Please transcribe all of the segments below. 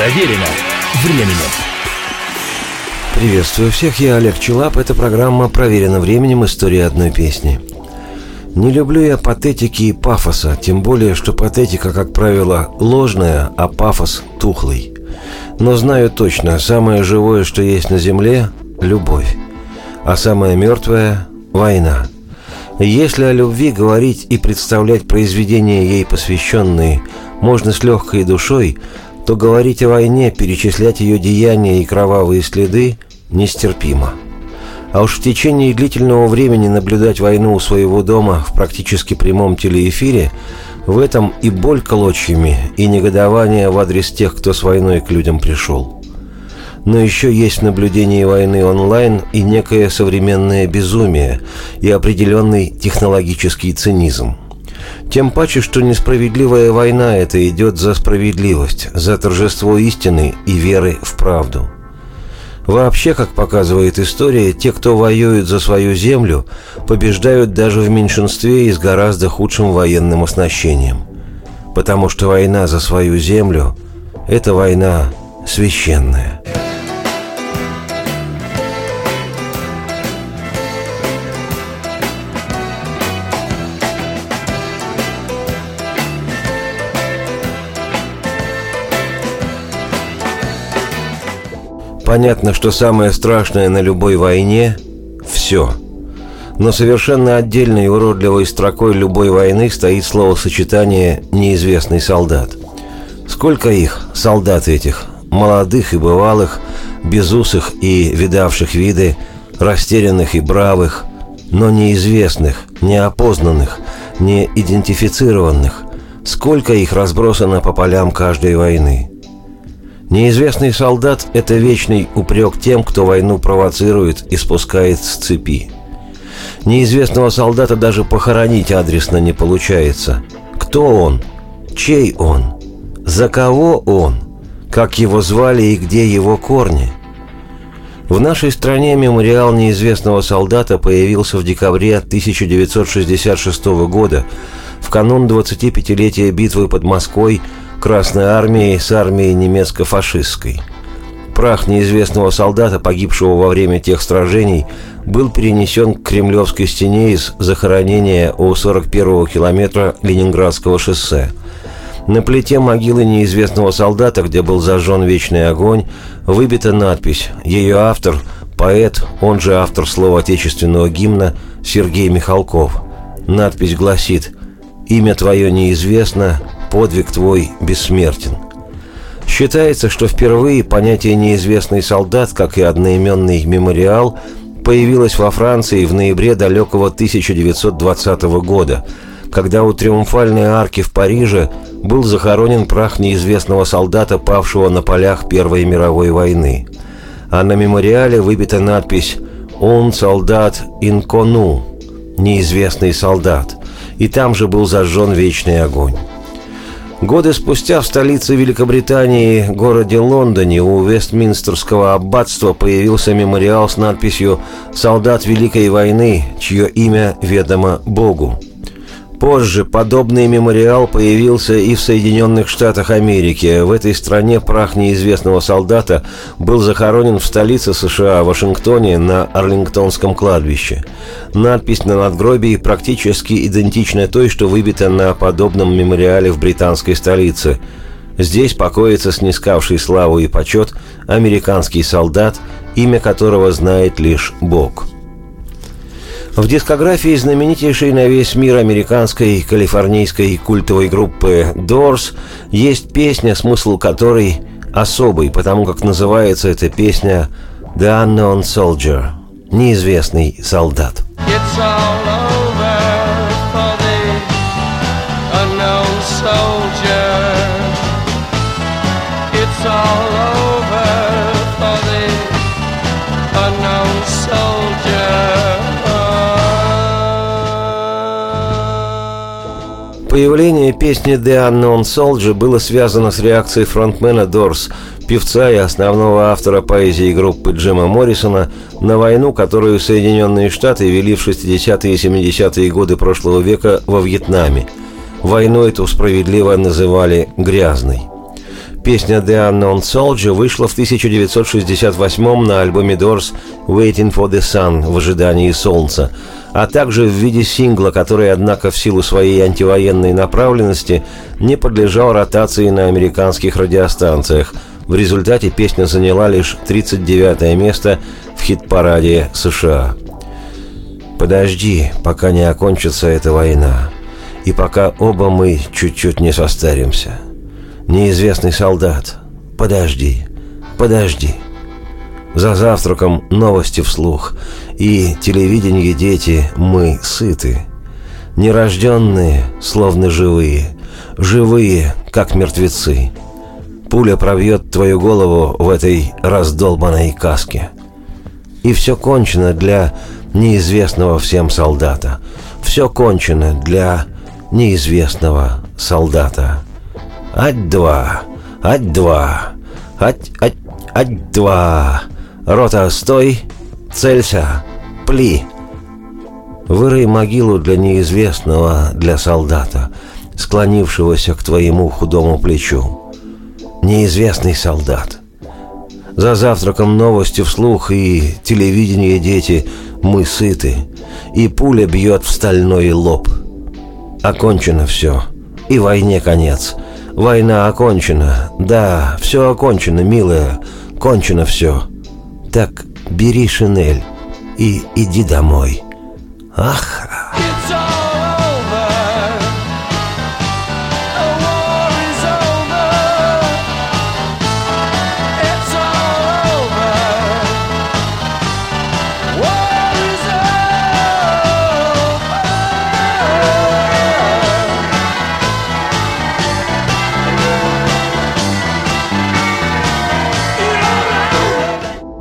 Проверено временем. Приветствую всех, я Олег Челап. Это программа «Проверено временем. История одной песни». Не люблю я патетики и пафоса, тем более, что патетика, как правило, ложная, а пафос – тухлый. Но знаю точно, самое живое, что есть на земле – любовь, а самое мертвое – война. Если о любви говорить и представлять произведения ей посвященные можно с легкой душой, то говорить о войне, перечислять ее деяния и кровавые следы нестерпимо. А уж в течение длительного времени наблюдать войну у своего дома в практически прямом телеэфире в этом и боль клочьями, и негодование в адрес тех, кто с войной к людям пришел. Но еще есть наблюдение войны онлайн и некое современное безумие и определенный технологический цинизм. Тем паче, что несправедливая война – это идет за справедливость, за торжество истины и веры в правду – Вообще, как показывает история, те, кто воюют за свою землю, побеждают даже в меньшинстве и с гораздо худшим военным оснащением. Потому что война за свою землю – это война священная. Понятно, что самое страшное на любой войне – все. Но совершенно отдельной и уродливой строкой любой войны стоит словосочетание «неизвестный солдат». Сколько их, солдат этих, молодых и бывалых, безусых и видавших виды, растерянных и бравых, но неизвестных, неопознанных, не идентифицированных, сколько их разбросано по полям каждой войны – Неизвестный солдат – это вечный упрек тем, кто войну провоцирует и спускает с цепи. Неизвестного солдата даже похоронить адресно не получается. Кто он? Чей он? За кого он? Как его звали и где его корни? В нашей стране мемориал неизвестного солдата появился в декабре 1966 года, в канун 25-летия битвы под Москвой – Красной армией с армией немецко-фашистской. Прах неизвестного солдата, погибшего во время тех сражений, был перенесен к Кремлевской стене из захоронения у 41-го километра Ленинградского шоссе. На плите могилы неизвестного солдата, где был зажжен вечный огонь, выбита надпись. Ее автор – поэт, он же автор слова отечественного гимна Сергей Михалков. Надпись гласит «Имя твое неизвестно, подвиг твой бессмертен. Считается, что впервые понятие «неизвестный солдат», как и одноименный мемориал, появилось во Франции в ноябре далекого 1920 года, когда у Триумфальной арки в Париже был захоронен прах неизвестного солдата, павшего на полях Первой мировой войны. А на мемориале выбита надпись «Он солдат инкону» – «Неизвестный солдат», и там же был зажжен вечный огонь. Годы спустя в столице Великобритании, городе Лондоне, у Вестминстерского аббатства появился мемориал с надписью «Солдат Великой войны, чье имя ведомо Богу». Позже подобный мемориал появился и в Соединенных Штатах Америки. В этой стране прах неизвестного солдата был захоронен в столице США, Вашингтоне, на Арлингтонском кладбище. Надпись на надгробии практически идентична той, что выбита на подобном мемориале в британской столице. Здесь покоится снискавший славу и почет американский солдат, имя которого знает лишь Бог. В дискографии знаменитейшей на весь мир американской калифорнийской культовой группы Doors есть песня, смысл которой особый, потому как называется эта песня «The Unknown Soldier» – «Неизвестный солдат». It's all Появление песни «The Unknown Soldier» было связано с реакцией фронтмена Дорс, певца и основного автора поэзии группы Джима Моррисона на войну, которую Соединенные Штаты вели в 60-е и 70-е годы прошлого века во Вьетнаме. Войну эту справедливо называли «грязной». Песня «The Unknown Soldier» вышла в 1968 на альбоме Doors «Waiting for the Sun» в ожидании солнца, а также в виде сингла, который, однако, в силу своей антивоенной направленности не подлежал ротации на американских радиостанциях. В результате песня заняла лишь 39 место в хит-параде США. «Подожди, пока не окончится эта война, и пока оба мы чуть-чуть не состаримся». Неизвестный солдат. Подожди, подожди. За завтраком новости вслух. И телевидение дети мы сыты. Нерожденные, словно живые. Живые, как мертвецы. Пуля пробьет твою голову в этой раздолбанной каске. И все кончено для неизвестного всем солдата. Все кончено для неизвестного солдата. Ать-два! Ать-два! Ать, ать, ать-два! Рота, стой! Целься! Пли! Вырой могилу для неизвестного, для солдата, склонившегося к твоему худому плечу. Неизвестный солдат. За завтраком новости вслух и телевидение дети мы сыты, и пуля бьет в стальной лоб. Окончено все, и войне конец — Война окончена. Да, все окончено, милая. Кончено все. Так бери шинель и иди домой. Ах,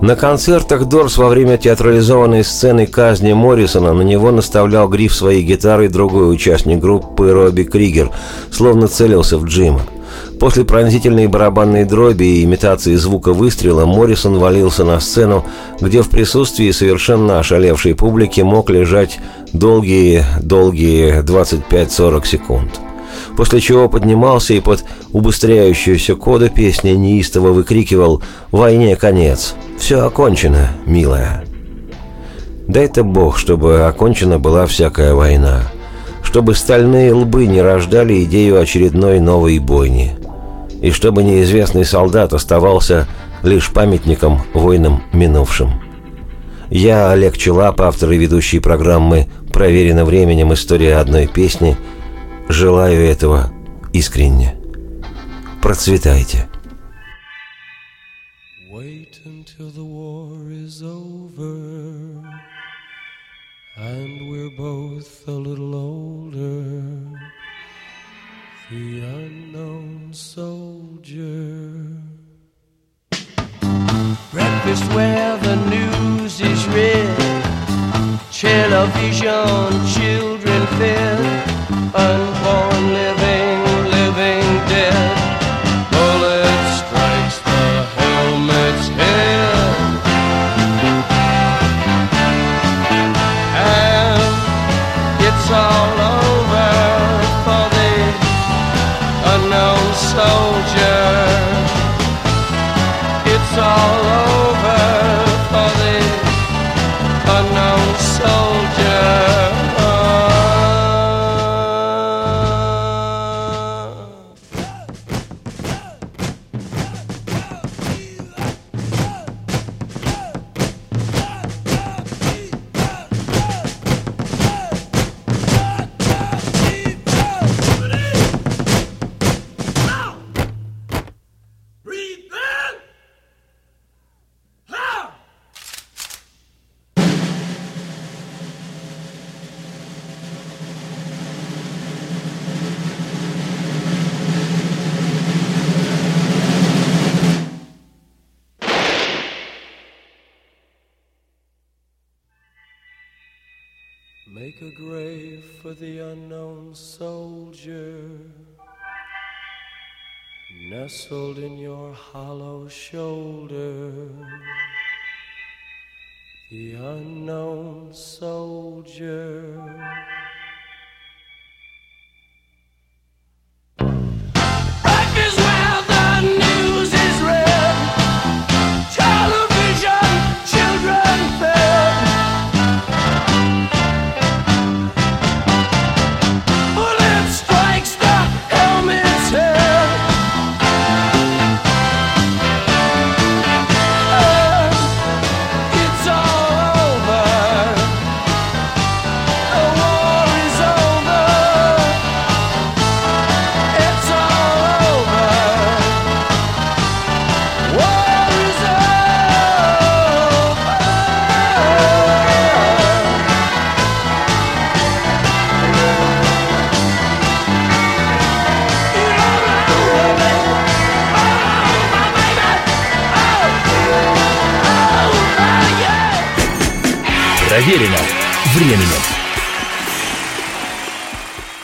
На концертах Дорс во время театрализованной сцены казни Моррисона на него наставлял гриф своей гитары другой участник группы Робби Кригер, словно целился в Джима. После пронзительной барабанной дроби и имитации звука выстрела Моррисон валился на сцену, где в присутствии совершенно ошалевшей публики мог лежать долгие-долгие 25-40 секунд после чего поднимался и под убыстряющуюся коду песни неистово выкрикивал «Войне конец! Все окончено, милая!» Дай-то Бог, чтобы окончена была всякая война, чтобы стальные лбы не рождали идею очередной новой бойни, и чтобы неизвестный солдат оставался лишь памятником войнам минувшим. Я, Олег Челап, автор и ведущий программы «Проверено временем. История одной песни», Желаю этого искренне. Процветайте. Wait until the war is over and we're both a little older. The unknown soldier. Breakfast where the news is read. Television, children fed Make a grave for the unknown soldier, nestled in your hollow shoulder. The unknown soldier. Проверено временем.